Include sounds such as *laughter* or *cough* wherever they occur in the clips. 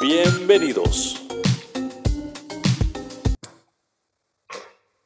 Bienvenidos.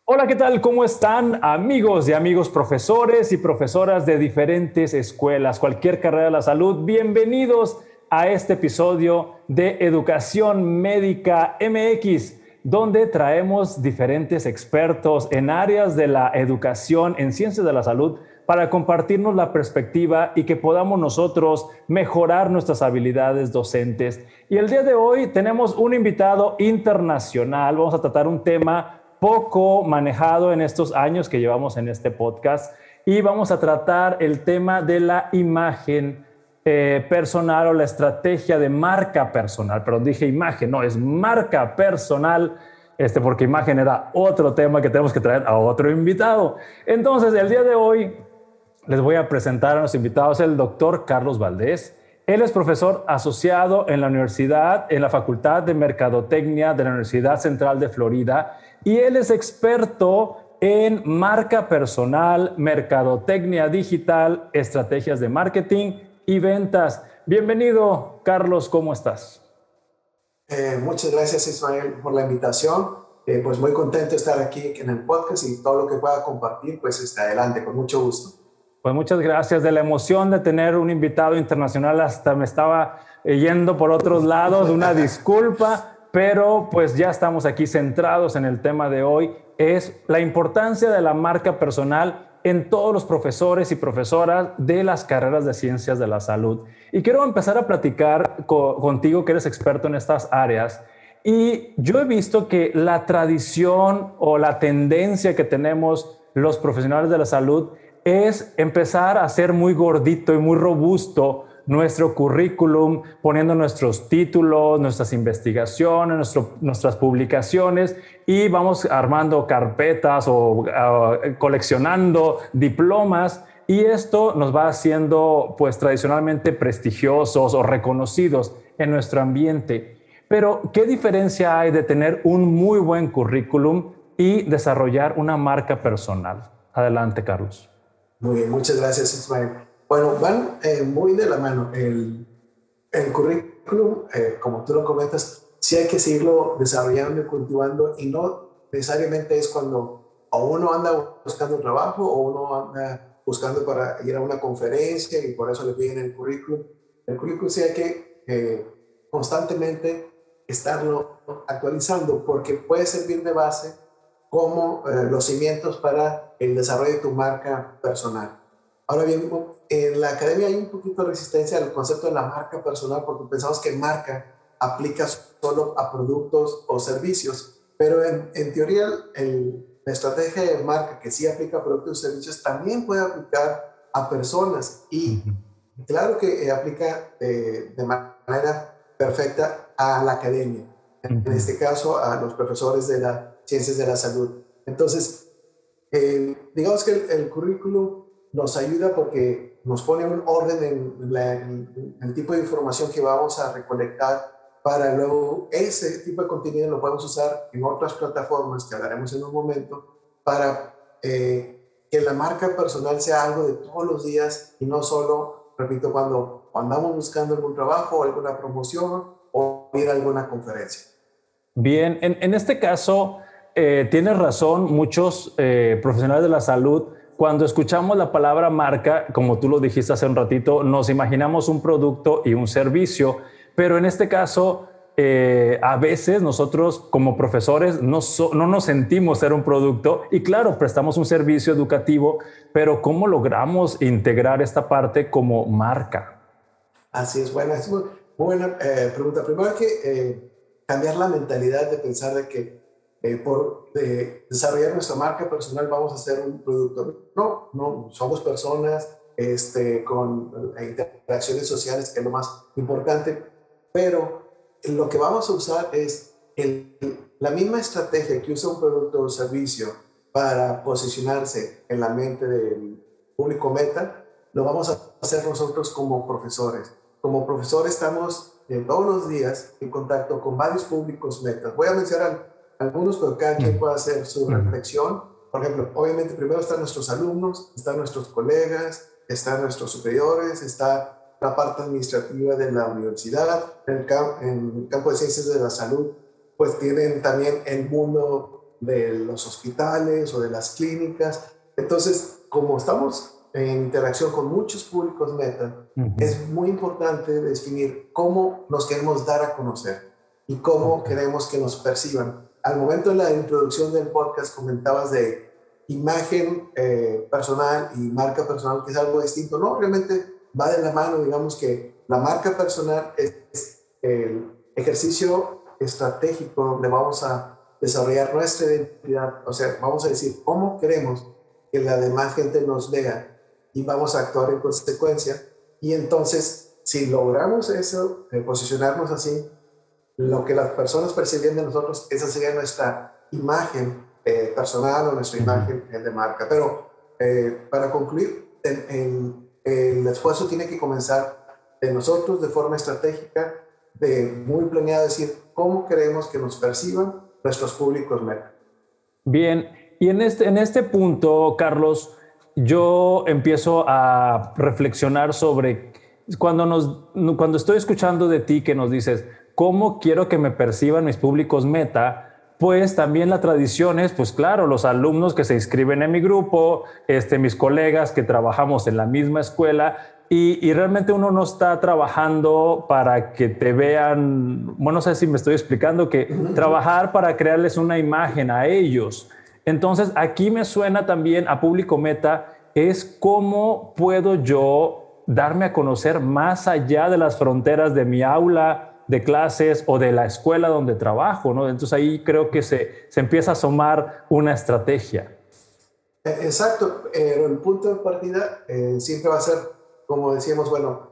Hola, ¿qué tal? ¿Cómo están amigos y amigos profesores y profesoras de diferentes escuelas, cualquier carrera de la salud? Bienvenidos a este episodio de Educación Médica MX, donde traemos diferentes expertos en áreas de la educación en ciencias de la salud para compartirnos la perspectiva y que podamos nosotros mejorar nuestras habilidades docentes. Y el día de hoy tenemos un invitado internacional. Vamos a tratar un tema poco manejado en estos años que llevamos en este podcast y vamos a tratar el tema de la imagen eh, personal o la estrategia de marca personal. Pero dije imagen, no, es marca personal, este, porque imagen era otro tema que tenemos que traer a otro invitado. Entonces, el día de hoy les voy a presentar a los invitados el doctor Carlos Valdés. Él es profesor asociado en la universidad, en la Facultad de Mercadotecnia de la Universidad Central de Florida y él es experto en marca personal, mercadotecnia digital, estrategias de marketing y ventas. Bienvenido, Carlos, ¿cómo estás? Eh, muchas gracias, Ismael, por la invitación. Eh, pues muy contento de estar aquí en el podcast y todo lo que pueda compartir, pues está adelante, con mucho gusto. Pues muchas gracias. De la emoción de tener un invitado internacional, hasta me estaba yendo por otros lados. Una *laughs* disculpa, pero pues ya estamos aquí centrados en el tema de hoy, es la importancia de la marca personal en todos los profesores y profesoras de las carreras de ciencias de la salud. Y quiero empezar a platicar contigo, que eres experto en estas áreas. Y yo he visto que la tradición o la tendencia que tenemos los profesionales de la salud es empezar a ser muy gordito y muy robusto nuestro currículum, poniendo nuestros títulos, nuestras investigaciones, nuestras publicaciones y vamos armando carpetas o coleccionando diplomas y esto nos va haciendo pues tradicionalmente prestigiosos o reconocidos en nuestro ambiente. Pero, ¿qué diferencia hay de tener un muy buen currículum y desarrollar una marca personal? Adelante, Carlos. Muy bien, muchas gracias, Ismael. Bueno, van eh, muy de la mano. El, el currículum, eh, como tú lo comentas, sí hay que seguirlo desarrollando y cultivando y no necesariamente es cuando uno anda buscando trabajo o uno anda buscando para ir a una conferencia y por eso le piden el currículum. El currículum sí hay que eh, constantemente estarlo actualizando porque puede servir de base como los cimientos para el desarrollo de tu marca personal. Ahora bien, en la academia hay un poquito de resistencia al concepto de la marca personal porque pensamos que marca aplica solo a productos o servicios, pero en, en teoría el, la estrategia de marca que sí aplica a productos y servicios también puede aplicar a personas y claro que eh, aplica eh, de manera perfecta a la academia, en este caso a los profesores de las ciencias de la salud. Entonces, eh, digamos que el, el currículum nos ayuda porque nos pone un orden en, el tipo de información que vamos a recolectar para luego ese tipo de contenido lo podemos usar en otras plataformas que hablaremos en un momento para eh, que la marca personal sea algo de todos los días y no solo, repito, cuando andamos buscando algún trabajo o alguna promoción o ir a alguna conferencia. Bien, en, este caso, eh, tienes razón, muchos eh, profesionales de la salud cuando escuchamos la palabra marca, como tú lo dijiste hace un ratito, nos imaginamos un producto y un servicio, pero en este caso, eh, a veces nosotros como profesores no, no nos sentimos ser un producto y claro, prestamos un servicio educativo, pero ¿cómo logramos integrar esta parte como marca? Así es, buena, es muy buena eh, pregunta. Primero hay que eh, cambiar la mentalidad de pensar de que eh, por desarrollar nuestra marca personal vamos a ser un producto. No, no, somos personas este, con eh, interacciones sociales, que es lo más importante, pero lo que vamos a usar es la misma estrategia que usa un producto o servicio para posicionarse en la mente del público meta, lo vamos a hacer nosotros como profesores. Como profesores estamos eh, todos los días en contacto con varios públicos meta. Voy a mencionar algunos, pero cada quien puede hacer su reflexión. Por ejemplo, obviamente primero están nuestros alumnos, están nuestros colegas, están nuestros superiores, está la parte administrativa de la universidad, en el, en el campo de ciencias de la salud, pues tienen también el mundo de los hospitales o de las clínicas. Entonces, como estamos en interacción con muchos públicos meta, es muy importante definir cómo nos queremos dar a conocer y cómo queremos que nos perciban. Al momento de la introducción del podcast comentabas de imagen eh, personal y marca personal, que es algo distinto. No, realmente va de la mano, digamos que la marca personal es el ejercicio estratégico donde vamos a desarrollar nuestra identidad, o sea, vamos a decir cómo queremos que la demás gente nos vea y vamos a actuar en consecuencia. Y entonces, si logramos eso, posicionarnos así, lo que las personas perciben de nosotros, esa sería nuestra imagen eh, personal o nuestra imagen de marca. Pero eh, para concluir, el, el, esfuerzo tiene que comenzar de nosotros de forma estratégica, de muy planeada, decir cómo queremos que nos perciban nuestros públicos meta. Bien, y en este, en este punto, Carlos, yo empiezo a reflexionar sobre cuando, nos, cuando estoy escuchando de ti que nos dices, ¿cómo quiero que me perciban mis públicos meta? Pues también la tradición es, pues claro, los alumnos que se inscriben en mi grupo, este, mis colegas que trabajamos en la misma escuela y, y, realmente uno no está trabajando para que te vean, bueno, no sé si me estoy explicando, que trabajar para crearles una imagen a ellos. Entonces, aquí me suena también a público meta, es cómo puedo yo darme a conocer más allá de las fronteras de mi aula de clases o de la escuela donde trabajo, ¿no? Entonces ahí creo que se, se empieza a asomar una estrategia. Eh, exacto, pero el punto de partida eh, siempre va a ser, como decíamos, bueno,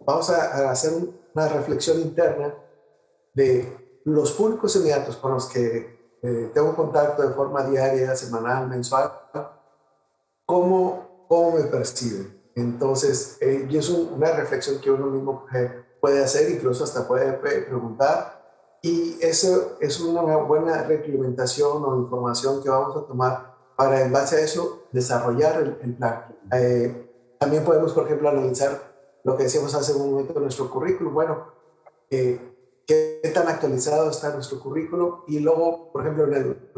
vamos a, hacer una reflexión interna de los públicos inmediatos con los que eh, tengo contacto de forma diaria, semanal, mensual, ¿cómo, cómo me perciben? Entonces, eh, y es una reflexión que uno mismo eh, puede hacer, incluso hasta puede preguntar, y eso es una buena reglamentación o información que vamos a tomar para, en base a eso, desarrollar el, plan. también podemos, por ejemplo, analizar lo que decíamos hace un momento en nuestro currículum. Bueno, eh, qué tan actualizado está nuestro currículo y luego, por ejemplo,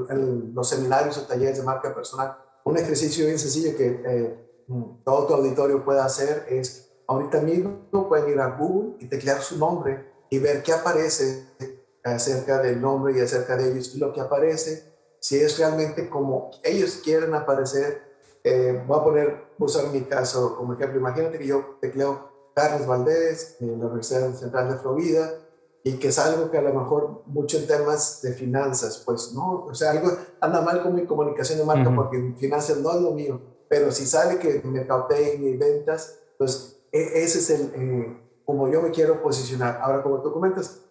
en, los seminarios o talleres de marca personal, un ejercicio bien sencillo que eh, todo tu auditorio puede hacer es, ahorita mismo pueden ir a Google y teclear su nombre y ver qué aparece acerca del nombre y acerca de ellos y lo que aparece, si es realmente como ellos quieren aparecer. Eh, voy a poner, usar mi caso como ejemplo. Imagínate que yo tecleo Carlos Valdés en la Universidad Central de Florida y que es algo que a lo mejor mucho en temas de finanzas, pues no, o sea, algo anda mal con mi comunicación de marca porque finanzas no es lo mío, pero si sale que mercadotecnia y ventas, pues e, ese es el, eh, como yo me quiero posicionar. Ahora, como tú comentas,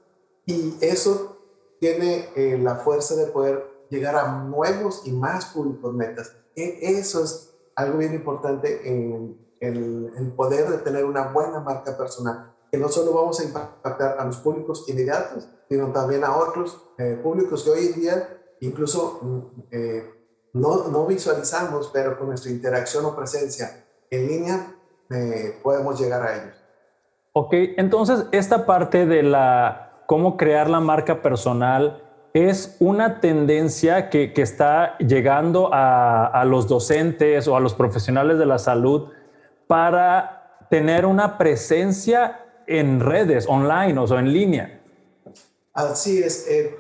y eso tiene eh, la fuerza de poder llegar a nuevos y más públicos metas. E, eso es algo bien importante en el, el poder de tener una buena marca personal no solo vamos a impactar a los públicos inmediatos, sino también a otros eh, públicos que hoy en día incluso mm, eh, no, no, visualizamos, pero con nuestra interacción o presencia en línea eh, podemos llegar a ellos. Ok, entonces esta parte de la cómo crear la marca personal es una tendencia que, que está llegando a, a los docentes o a los profesionales de la salud para tener una presencia en redes, online o en línea. Así es. Eh,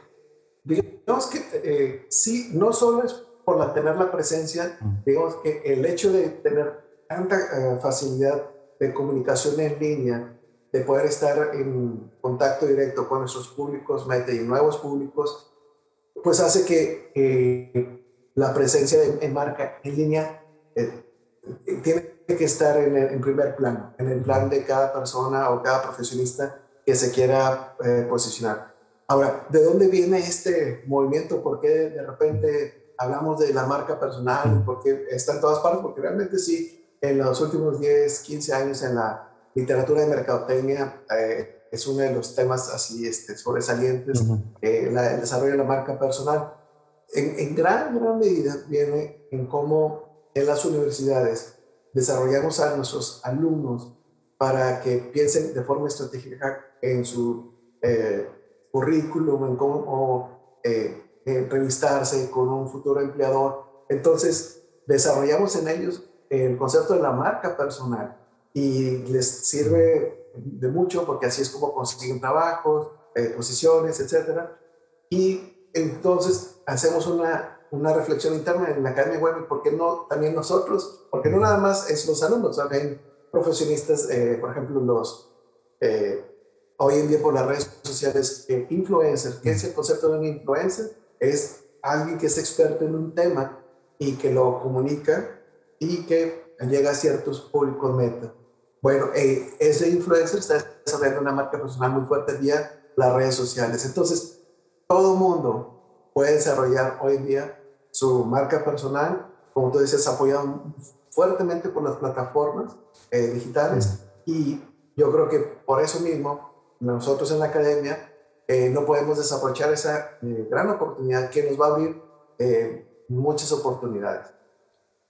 digamos que eh, sí, no solo es por la, tener la presencia, digamos que el hecho de tener tanta eh, facilidad de comunicación en línea, de poder estar en contacto directo con nuestros públicos meta y nuevos públicos, pues hace que la presencia en marca en línea tiene que estar en, el, primer plano, en el plan de cada persona o cada profesionista que se quiera eh, posicionar. Ahora, ¿de dónde viene este movimiento? ¿Por qué de repente hablamos de la marca personal? ¿Por qué está en todas partes? Porque realmente sí, en los últimos 10, 15 años en la literatura de mercadotecnia eh, es uno de los temas así este, sobresalientes, el desarrollo de la marca personal. En, en gran, gran medida viene en cómo en las universidades desarrollamos a nuestros alumnos para que piensen de forma estratégica en su eh, currículum, en cómo eh, entrevistarse con un futuro empleador. Entonces, desarrollamos en ellos el concepto de la marca personal y les sirve de mucho porque así es como consiguen trabajos, eh, posiciones, etc. Y entonces hacemos una, una reflexión interna en la Academia Web, ¿por qué no también nosotros? Porque no nada más es los alumnos, también profesionistas, eh, por ejemplo, los, eh, hoy en día por las redes sociales, eh, influencers. ¿Qué es el concepto de un influencer? Es alguien que es experto en un tema y que lo comunica y que llega a ciertos públicos meta. Bueno, ese influencer está desarrollando una marca personal muy fuerte día las redes sociales. Entonces, todo mundo puede desarrollar hoy en día su marca personal, como tú dices, apoyado fuertemente por las plataformas eh, digitales y yo creo que por eso mismo nosotros en la academia eh, no podemos desaprovechar esa eh, gran oportunidad que nos va a abrir muchas oportunidades.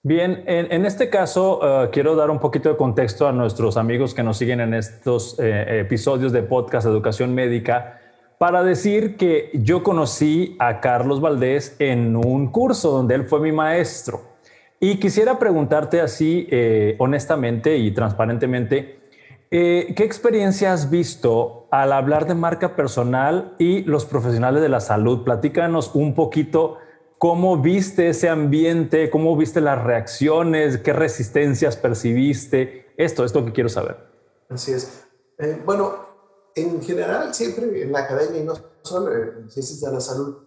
Bien, en, este caso quiero dar un poquito de contexto a nuestros amigos que nos siguen en estos episodios de podcast Educación Médica para decir que yo conocí a Carlos Valdés en un curso donde él fue mi maestro. Y quisiera preguntarte así, eh, honestamente y transparentemente, eh, ¿qué experiencia has visto al hablar de marca personal y los profesionales de la salud? Platícanos un poquito cómo viste ese ambiente, cómo viste las reacciones, qué resistencias percibiste. Esto es lo que quiero saber. Así es. Eh, bueno, en general, siempre en la academia y no solo en ciencias de la salud,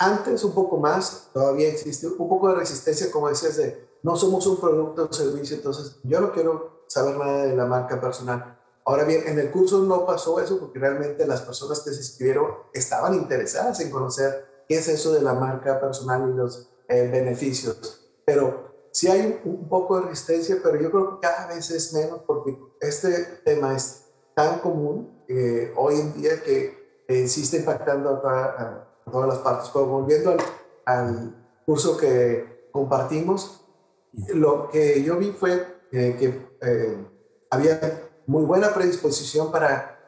antes un poco más, todavía existe un poco de resistencia, como decías, de no somos un producto o servicio, entonces yo no quiero saber nada de la marca personal. Ahora bien, en el curso no pasó eso porque realmente las personas que se inscribieron estaban interesadas en conocer qué es eso de la marca personal y los eh, beneficios. Pero sí hay un, poco de resistencia, pero yo creo que cada vez es menos porque este tema es tan común eh, hoy en día que eh, sí está impactando a, todas las partes. Pero volviendo al, curso que compartimos, lo que yo vi fue eh, que eh, había muy buena predisposición para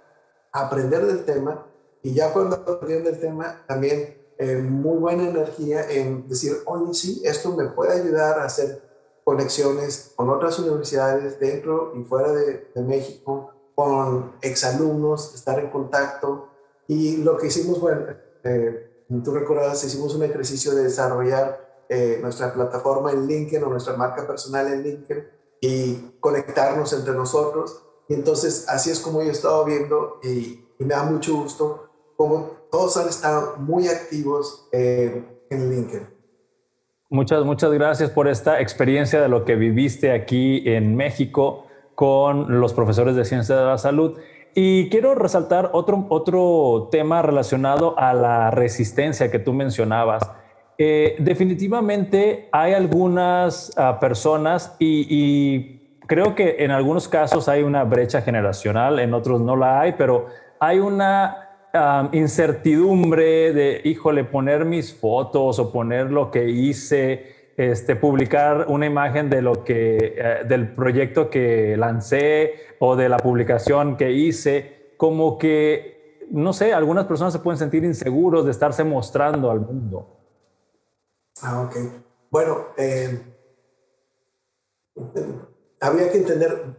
aprender del tema y ya cuando aprendieron del tema también eh, muy buena energía en decir, oye, sí, esto me puede ayudar a hacer conexiones con otras universidades dentro y fuera de, de México, con exalumnos, estar en contacto. Y lo que hicimos, bueno, eh, tú recuerdas, hicimos un ejercicio de desarrollar eh, nuestra plataforma en LinkedIn o nuestra marca personal en LinkedIn y conectarnos entre nosotros. Y entonces así es como yo he estado viendo y, me da mucho gusto como todos han estado muy activos eh, en LinkedIn. Muchas, muchas gracias por esta experiencia de lo que viviste aquí en México con los profesores de ciencia de la salud. Y quiero resaltar otro, otro tema relacionado a la resistencia que tú mencionabas. Eh, definitivamente hay algunas ah, personas y, creo que en algunos casos hay una brecha generacional, en otros no la hay, pero hay una incertidumbre de, híjole, poner mis fotos o poner lo que hice este, publicar una imagen de lo que, eh, del proyecto que lancé o de la publicación que hice, como que, no sé, algunas personas se pueden sentir inseguros de estarse mostrando al mundo. Ah, ok. Bueno, eh, habría que entender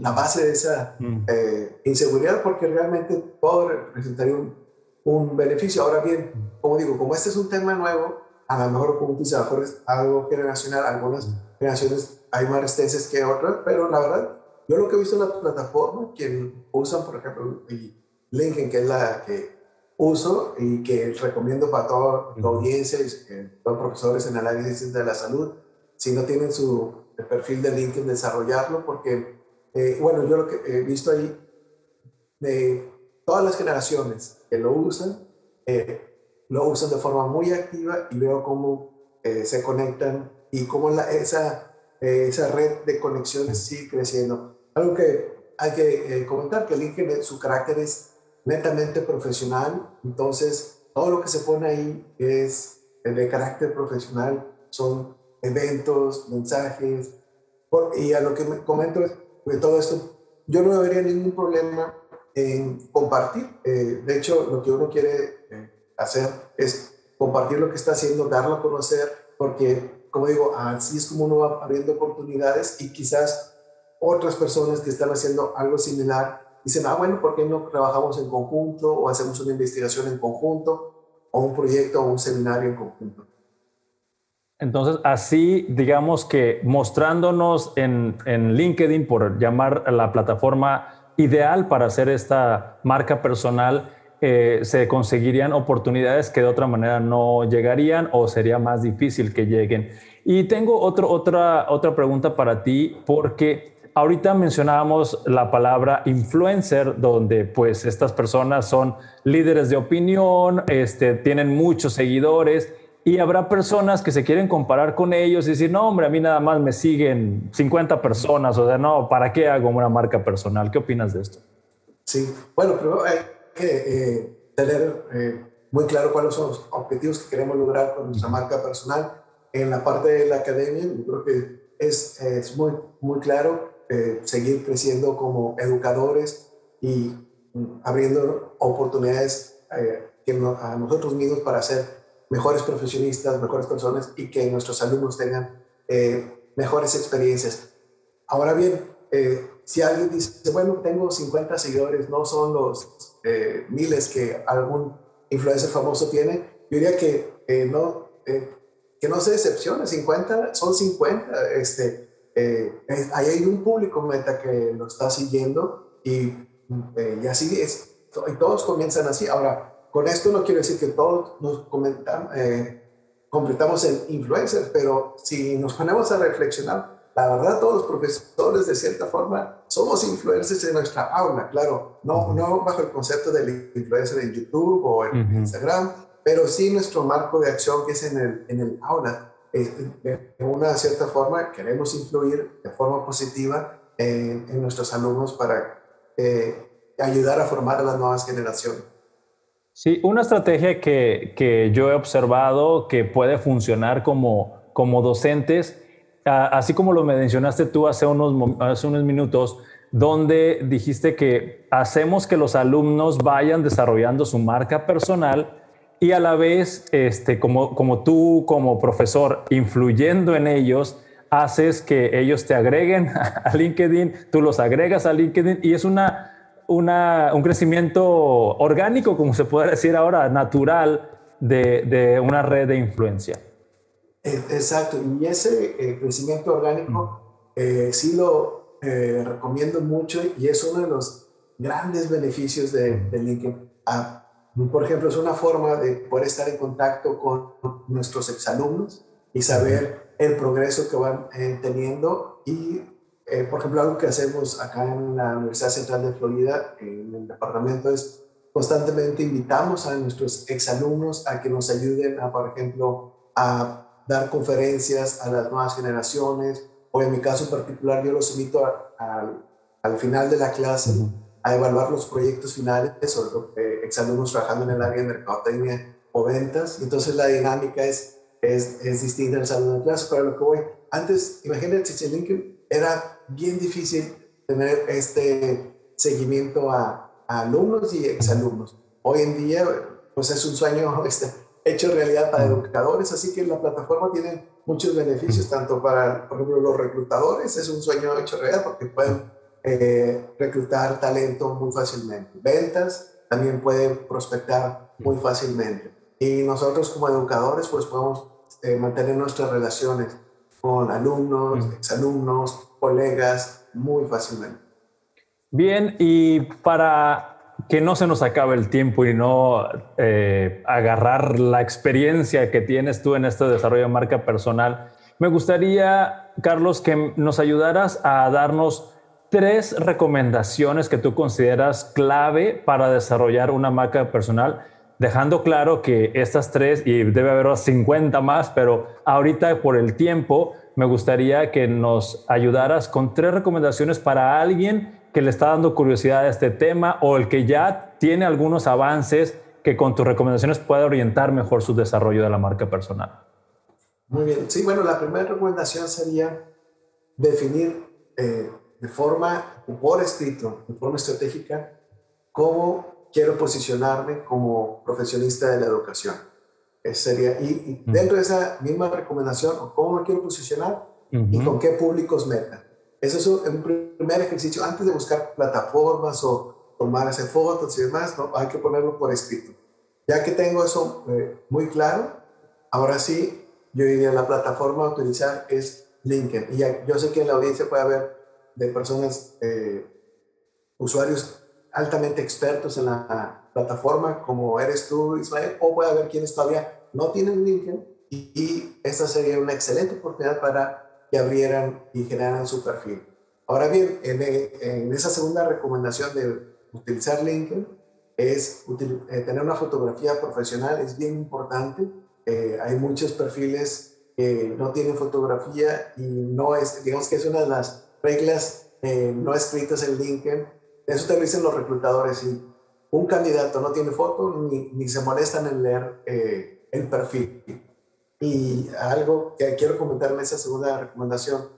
la base de esa mm. eh, inseguridad porque realmente puede representar un, un beneficio. Ahora bien, mm. como digo, como este es un tema nuevo, a lo mejor como tú dices, algo generacional, algunas generaciones hay más resistencias que otras, pero la verdad, yo lo que he visto en la plataforma, quien usan, por ejemplo, LinkedIn, que es la que uso y que recomiendo para toda la audiencia, eh, los profesores en el área de la salud, si no tienen su perfil de LinkedIn, desarrollarlo, porque, eh, bueno, yo lo que he visto ahí, de todas las generaciones que lo usan, eh, lo usan de forma muy activa y veo cómo eh, se conectan y cómo la, esa, eh, esa red de conexiones sigue creciendo. Algo que hay que comentar, que LinkedIn, su carácter es netamente profesional, entonces todo lo que se pone ahí es de carácter profesional, son eventos, mensajes, y a lo que me comento de todo esto, yo no vería ningún problema en compartir. Eh, de hecho, lo que uno quiere eh, hacer es compartir lo que está haciendo, darlo a conocer, porque, como digo, así es como uno va abriendo oportunidades y quizás otras personas que están haciendo algo similar dicen, ah, bueno, ¿por qué no trabajamos en conjunto o hacemos una investigación en conjunto o un proyecto o un seminario en conjunto? Entonces, así, digamos que mostrándonos en, en LinkedIn, por llamar a la plataforma ideal para hacer esta marca personal, eh, se conseguirían oportunidades que de otra manera no llegarían o sería más difícil que lleguen. Y tengo otro, otra, otra pregunta para ti, porque ahorita mencionábamos la palabra influencer, donde pues estas personas son líderes de opinión, este, tienen muchos seguidores y habrá personas que se quieren comparar con ellos y decir, no, hombre, a mí nada más me siguen 50 personas, o sea, no, ¿para qué hago una marca personal? ¿Qué opinas de esto? Sí, bueno, pero hay que eh, tener eh, muy claro cuáles son los objetivos que queremos lograr con nuestra marca personal. En la parte de la academia, yo creo que es, es muy, muy claro eh, seguir creciendo como educadores y mm, abriendo oportunidades que a nosotros mismos para hacer mejores profesionistas, mejores personas y que nuestros alumnos tengan eh, mejores experiencias. Ahora bien, eh, si alguien dice, bueno, tengo 50 seguidores, no son los eh, miles que algún influencer famoso tiene, yo diría que no, que no se decepcione, 50 son 50, este, ahí hay un público meta que lo está siguiendo y, y así es, y todos comienzan así. Ahora, con esto no quiero decir que todos nos eh, completamos en influencers, pero si nos ponemos a reflexionar, la verdad todos los profesores de cierta forma somos influencers en nuestra aula, claro, no, no bajo el concepto del influencer en YouTube o en Instagram, pero sí nuestro marco de acción que es en el, en el aula. De una cierta forma queremos influir de forma positiva en, en nuestros alumnos para eh, ayudar a formar a las nuevas generaciones. Sí, una estrategia que, yo he observado que puede funcionar como, como docentes, así como lo mencionaste tú hace unos, hace unos minutos, donde dijiste que hacemos que los alumnos vayan desarrollando su marca personal y a la vez, este, como, como tú como profesor, influyendo en ellos, haces que ellos te agreguen *laughs* a LinkedIn, tú los agregas a LinkedIn y es una un crecimiento orgánico, como se puede decir ahora, natural de, una red de influencia. Eh, exacto, y ese eh, crecimiento orgánico eh, sí lo recomiendo mucho y es uno de los grandes beneficios de, LinkedIn. Ah, por ejemplo, es una forma de poder estar en contacto con nuestros exalumnos y saber el progreso que van teniendo. Y eh, por ejemplo, algo que hacemos acá en la Universidad Central de Florida, en el departamento, es constantemente invitamos a nuestros exalumnos a que nos ayuden a, por ejemplo, a dar conferencias a las nuevas generaciones, o en mi caso particular, yo los invito al final de la clase a evaluar los proyectos finales, o eh, exalumnos trabajando en el área de mercadotecnia o ventas. Entonces la dinámica es, es, es distinta en el salón de clase, pero lo que voy, antes, imagínate si LinkedIn era bien difícil tener este seguimiento a, alumnos y exalumnos. Hoy en día, pues es un sueño *laughs* este, hecho realidad para educadores, así que la plataforma tiene muchos beneficios, tanto para, por ejemplo, los reclutadores, es un sueño hecho realidad porque pueden eh, reclutar talento muy fácilmente. Ventas también pueden prospectar muy fácilmente. Y nosotros como educadores, pues podemos eh, mantener nuestras relaciones con alumnos, exalumnos, colegas, muy fácilmente. Bien, y para que no se nos acabe el tiempo y no eh, agarrar la experiencia que tienes tú en este desarrollo de marca personal, me gustaría, Carlos, que nos ayudaras a darnos tres recomendaciones que tú consideras clave para desarrollar una marca personal, dejando claro que estas tres, y debe haber 50 más, pero ahorita por el tiempo, me gustaría que nos ayudaras con tres recomendaciones para alguien que le está dando curiosidad a este tema o el que ya tiene algunos avances que con tus recomendaciones pueda orientar mejor su desarrollo de la marca personal. Muy bien. Sí, bueno, la primera recomendación sería definir eh, de forma, por escrito, de forma estratégica, cómo quiero posicionarme como profesionista de la educación. sería, y, dentro de esa misma recomendación, cómo me quiero posicionar y con qué públicos meta. Ese es un, primer ejercicio. Antes de buscar plataformas o tomar hacer fotos y demás, ¿no? hay que ponerlo por escrito. Ya que tengo eso eh, muy claro, ahora sí, yo diría la plataforma a utilizar es LinkedIn. Y yo sé que en la audiencia puede haber de personas, eh, usuarios altamente expertos en la plataforma, como eres tú, Ismael, o puede haber quienes todavía no tienen LinkedIn y, esta sería una excelente oportunidad para que abrieran y generaran su perfil. Ahora bien, en, esa segunda recomendación de utilizar LinkedIn es eh, tener una fotografía profesional, es bien importante. Eh, hay muchos perfiles que no tienen fotografía y no es, digamos que es una de las reglas eh, no escritas en LinkedIn. Eso te lo dicen los reclutadores. Y un candidato no tiene foto ni, ni se molestan en leer eh, el perfil. Y algo que quiero comentar en esa segunda recomendación,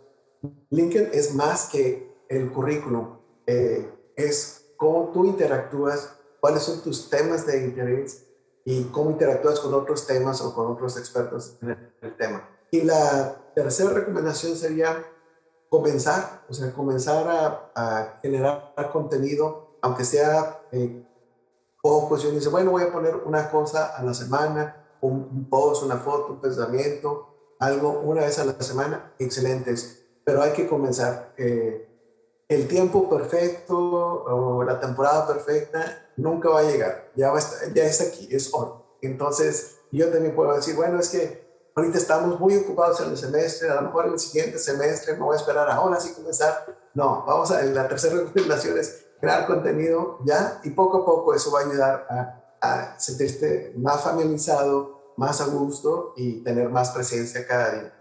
LinkedIn es más que el currículum, eh, es cómo tú interactúas, cuáles son tus temas de interés y cómo interactúas con otros temas o con otros expertos en el tema. Y la tercera recomendación sería comenzar, o sea, comenzar a, generar contenido, aunque sea eh, poco, si uno dice, bueno, voy a poner una cosa a la semana, un, post, una foto, un pensamiento, algo una vez a la semana, excelentes, pero hay que comenzar. Eh, el tiempo perfecto o la temporada perfecta nunca va a llegar, ya, va ya está aquí, es hoy. Entonces, yo también puedo decir, bueno, es que ahorita estamos muy ocupados en el semestre, a lo mejor en el siguiente semestre no voy a esperar ahora sí comenzar. No, vamos a, la tercera *laughs* recomendación es crear contenido ya y poco a poco eso va a ayudar a, a sentirte más familiarizado, más a gusto y tener más presencia cada día.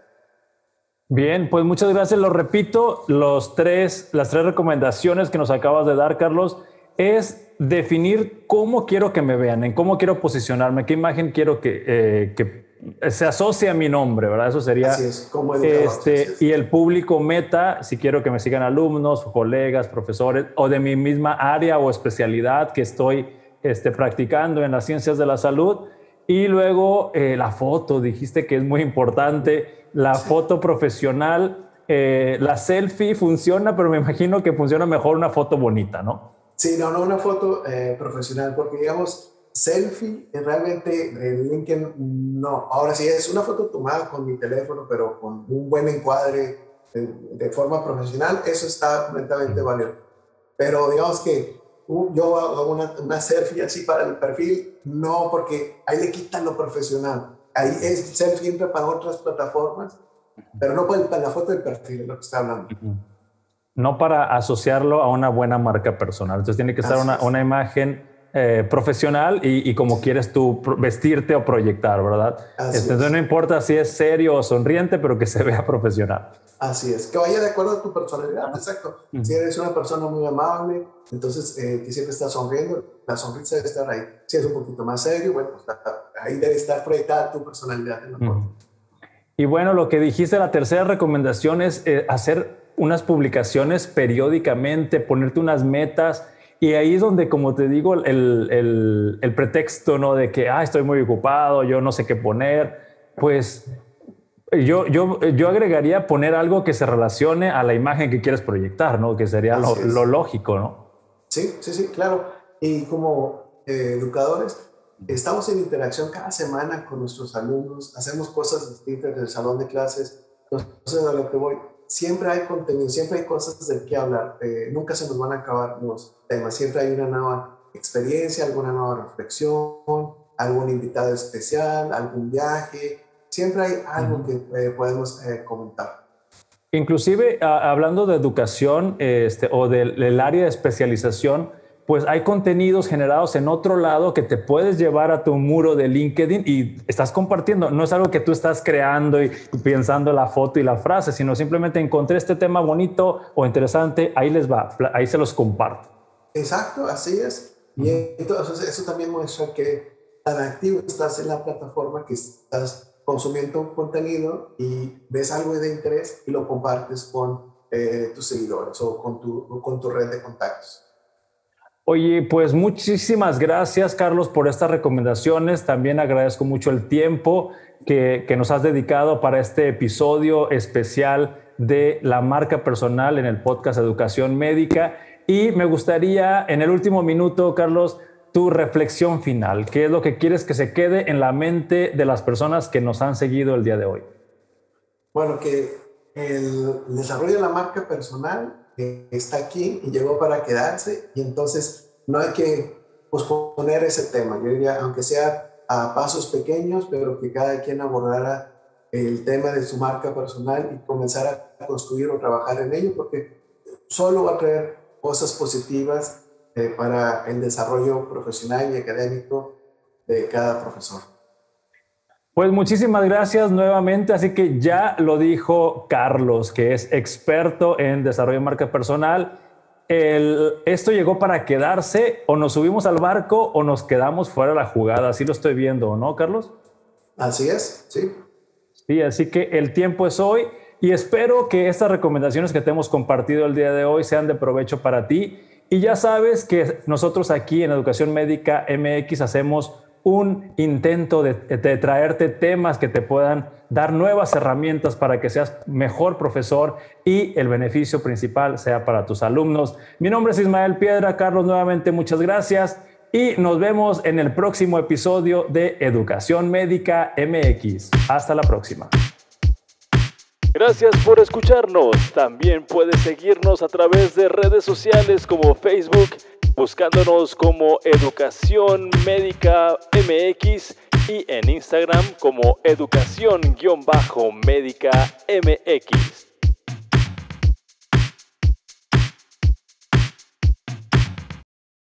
Bien, pues muchas gracias. Lo repito, los tres, las tres recomendaciones que nos acabas de dar, Carlos, es definir cómo quiero que me vean, en cómo quiero posicionarme, qué imagen quiero que, eh, que se asocia a mi nombre, ¿verdad? Eso sería. Así es, como este, Y el público meta, si quiero que me sigan alumnos, colegas, profesores, o de mi misma área o especialidad que estoy este, practicando en las ciencias de la salud. Y luego eh, la foto, dijiste que es muy importante, la foto profesional. Eh, la selfie funciona, pero me imagino que funciona mejor una foto bonita, ¿no? Sí, no, no una foto eh, profesional, porque digamos, selfie, realmente en LinkedIn no. Ahora sí es una foto tomada con mi teléfono, pero con un buen encuadre de, forma profesional, eso está completamente válido. Pero digamos que yo hago una, una, selfie así para el perfil, no, porque ahí le quitan lo profesional. Ahí es selfie siempre para otras plataformas, pero no para, la foto del perfil, es lo que está hablando. No para asociarlo a una buena marca personal. Entonces tiene que estar una, una imagen eh, profesional y, como quieres tú vestirte o proyectar, ¿verdad? Entonces no importa si es serio o sonriente, pero que se vea profesional. Así es, que vaya de acuerdo a tu personalidad, exacto. Si eres una persona muy amable, entonces eh, que siempre estás sonriendo, la sonrisa debe estar ahí. Si es un poquito más serio, bueno, pues, ahí debe estar proyectada tu personalidad la Y bueno, lo que dijiste, la tercera recomendación es eh, hacer unas publicaciones periódicamente, ponerte unas metas y ahí es donde, como te digo, el, el, el pretexto, ¿no? De que, ah, estoy muy ocupado, yo no sé qué poner, pues yo, yo, yo agregaría poner algo que se relacione a la imagen que quieres proyectar, ¿no? Que sería lo, lo, lógico, ¿no? Sí, sí, sí, claro. Y como eh, educadores, estamos en interacción cada semana con nuestros alumnos, hacemos cosas distintas en el salón de clases. Entonces, a lo que voy, siempre hay contenido, siempre hay cosas de qué hablar, eh, nunca se nos van a acabar los temas, siempre hay una nueva experiencia, alguna nueva reflexión, algún invitado especial, algún viaje, siempre hay algo que eh, podemos eh, comentar. Inclusive, hablando de educación este, o del, área de especialización, pues hay contenidos generados en otro lado que te puedes llevar a tu muro de LinkedIn y estás compartiendo. No es algo que tú estás creando y, pensando la foto y la frase, sino simplemente encontré este tema bonito o interesante, ahí les va, ahí se los comparto. Exacto, así es. Y entonces eso también muestra que tan activo estás en la plataforma que estás consumiendo un contenido y ves algo de interés y lo compartes con eh, tus seguidores o con tu, con tu red de contactos. Oye, pues muchísimas gracias, Carlos, por estas recomendaciones. También agradezco mucho el tiempo que, que, nos has dedicado para este episodio especial de la marca personal en el podcast Educación Médica. Y me gustaría, en el último minuto, Carlos, tu reflexión final. ¿Qué es lo que quieres que se quede en la mente de las personas que nos han seguido el día de hoy? Bueno, que el desarrollo de la marca personal está aquí y llegó para quedarse y entonces no hay que posponer ese tema. Yo diría, aunque sea a pasos pequeños, pero que cada quien abordara el tema de su marca personal y comenzara a construir o trabajar en ello, porque solo va a traer cosas positivas eh, para el desarrollo profesional y académico de cada profesor. Pues muchísimas gracias nuevamente. Así que ya lo dijo Carlos, que es experto en desarrollo de marca personal. El, esto llegó para quedarse, o nos subimos al barco o nos quedamos fuera de la jugada. Así lo estoy viendo, ¿no, Carlos? Así es, sí. Sí, así que el tiempo es hoy y espero que estas recomendaciones que te hemos compartido el día de hoy sean de provecho para ti y ya sabes que nosotros aquí en Educación Médica MX hacemos un intento de, traerte temas que te puedan dar nuevas herramientas para que seas mejor profesor y el beneficio principal sea para tus alumnos. Mi nombre es Ismael Piedra. Carlos, nuevamente muchas gracias y nos vemos en el próximo episodio de Educación Médica MX. Hasta la próxima. Gracias por escucharnos. También puedes seguirnos a través de redes sociales como Facebook, buscándonos como Educación Médica MX y en Instagram como Educación-Médica MX.